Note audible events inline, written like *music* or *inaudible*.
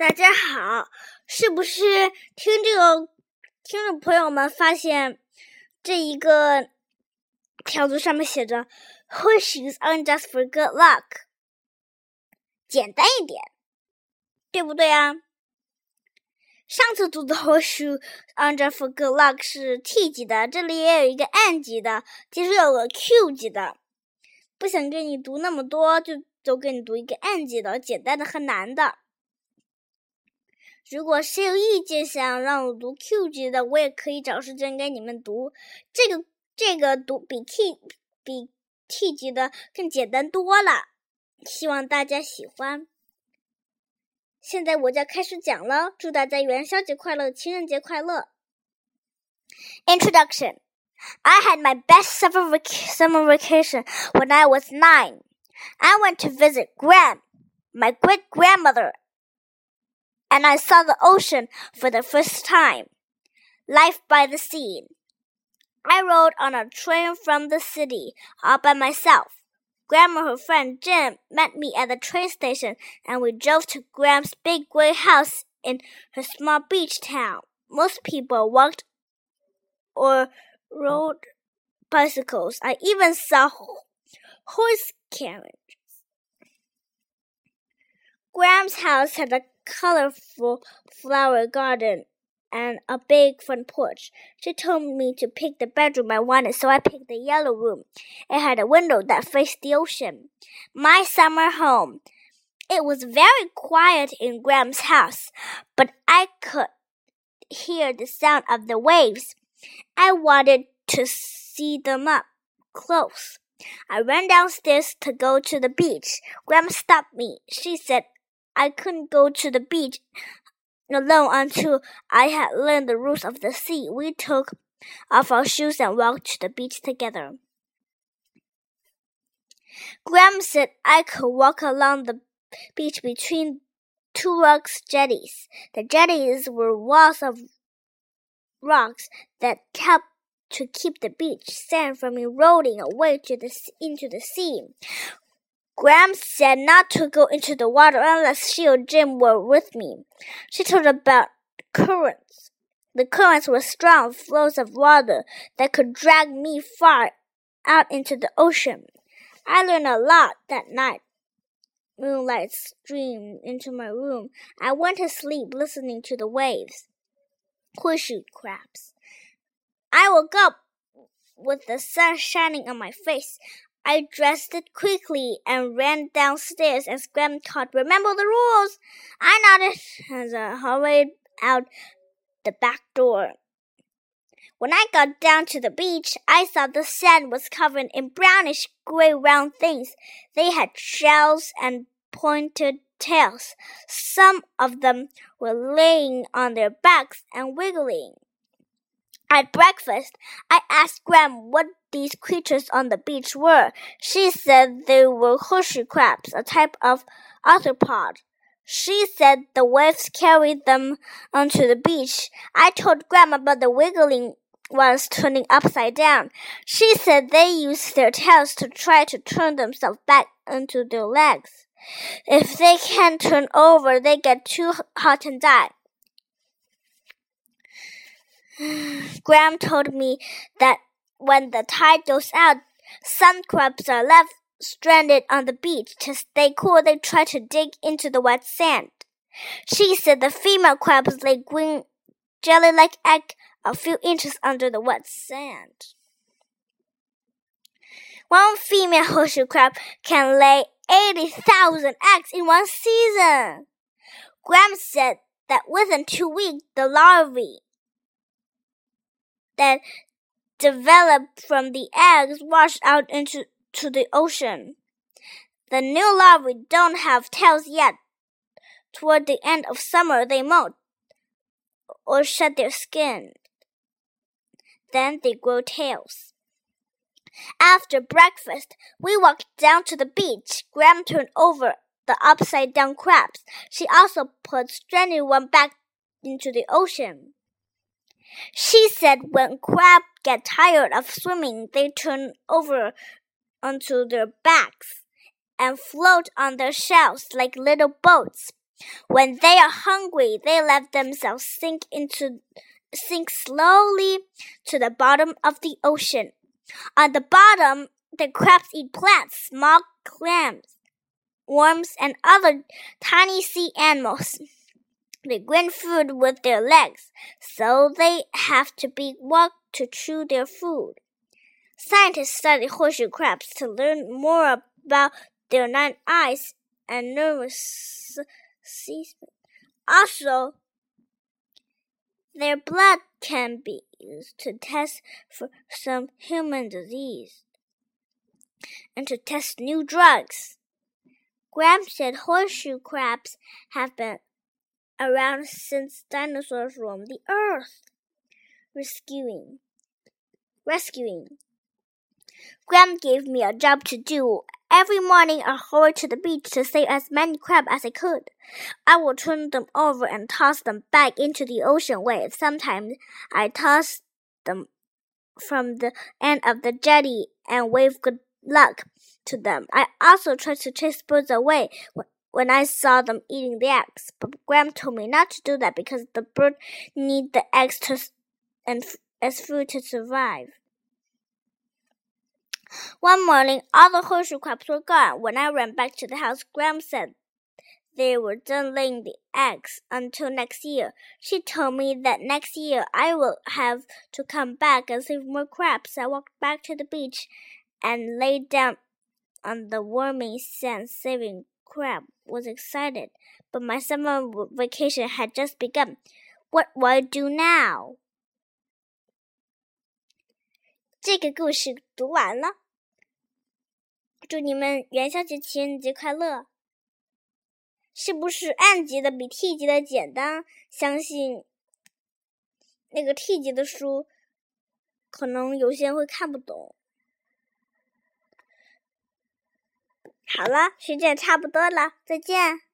大家好，是不是听这个听众朋友们发现这一个条子上面写着 “Horseshoes a n just for good luck”，简单一点，对不对啊？上次读的 “Hushes aren't just for good luck” 是 T 级的，这里也有一个 N 级的，其实有个 Q 级的。不想跟你读那么多，就就给你读一个 N 级的，简单的和难的。如果谁有意见，想让我读 Q 级的，我也可以找时间给你们读。这个这个读比 T 比 T 级的更简单多了，希望大家喜欢。现在我就要开始讲了，祝大家元宵节快乐，情人节快乐。Introduction: I had my best summer vac summer vacation when I was nine. I went to visit grand my great grandmother and I saw the ocean for the first time. Life by the sea. I rode on a train from the city all by myself. Grandma and her friend Jim met me at the train station and we drove to Gram's big gray house in her small beach town. Most people walked or rode bicycles. I even saw horse carriages. Gram's house had a colorful flower garden and a big front porch. She told me to pick the bedroom I wanted, so I picked the yellow room. It had a window that faced the ocean. My summer home. It was very quiet in Gram's house, but I could hear the sound of the waves. I wanted to see them up close. I ran downstairs to go to the beach. Grandma stopped me. She said, I couldn't go to the beach alone until I had learned the rules of the sea. We took off our shoes and walked to the beach together. Gram said I could walk along the beach between two rocks jetties. The jetties were walls of rocks that helped to keep the beach sand from eroding away the into the sea. Gram said not to go into the water unless she or Jim were with me. She told about currents. The currents were strong flows of water that could drag me far out into the ocean. I learned a lot that night. Moonlight streamed into my room. I went to sleep listening to the waves. Horseshoe crabs. I woke up with the sun shining on my face. I dressed it quickly and ran downstairs as Gram called, Remember the rules! I nodded as I hurried out the back door. When I got down to the beach, I saw the sand was covered in brownish gray round things. They had shells and pointed tails. Some of them were laying on their backs and wiggling. At breakfast, I asked Gram what these creatures on the beach were. She said they were horseshoe crabs, a type of arthropod. She said the waves carried them onto the beach. I told Grandma about the wiggling ones turning upside down. She said they use their tails to try to turn themselves back onto their legs. If they can't turn over, they get too hot and die. *sighs* Gram told me that when the tide goes out, some crabs are left stranded on the beach. To stay cool, they try to dig into the wet sand. She said the female crabs lay green jelly-like egg a few inches under the wet sand. One female horseshoe crab can lay 80,000 eggs in one season. Gram said that within two weeks, the larvae that developed from the eggs washed out into to the ocean. The new larvae don't have tails yet. Toward the end of summer, they molt or shed their skin. Then they grow tails. After breakfast, we walked down to the beach. Gram turned over the upside down crabs. She also put stranded one back into the ocean. She said when crabs get tired of swimming, they turn over onto their backs and float on their shells like little boats. When they are hungry, they let themselves sink into sink slowly to the bottom of the ocean. On the bottom, the crabs eat plants, small clams, worms, and other tiny sea animals. They grind food with their legs, so they have to be walked to chew their food. Scientists study horseshoe crabs to learn more about their nine eyes and nervous system. Also, their blood can be used to test for some human disease and to test new drugs. Gram said horseshoe crabs have been around since dinosaurs roamed the earth. Rescuing. Rescuing. Gram gave me a job to do. Every morning I hurried to the beach to save as many crabs as I could. I would turn them over and toss them back into the ocean waves. Sometimes I tossed them from the end of the jetty and waved good luck to them. I also tried to chase birds away when I saw them eating the eggs, but Gram told me not to do that because the bird need the eggs to and as food to survive. One morning, all the horseshoe crabs were gone. When I ran back to the house, Gram said they were done laying the eggs until next year. She told me that next year I will have to come back and save more crabs. I walked back to the beach and laid down on the warming sand, saving crab. Was excited, but my summer vacation had just begun. What will I do now? 这个故事读完了，祝你们元宵节、情人节快乐！是不是 N 级的比 T 级的简单？相信那个 T 级的书，可能有些人会看不懂。 好了，时间差不多了，再见。